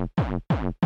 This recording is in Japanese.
バイバイ。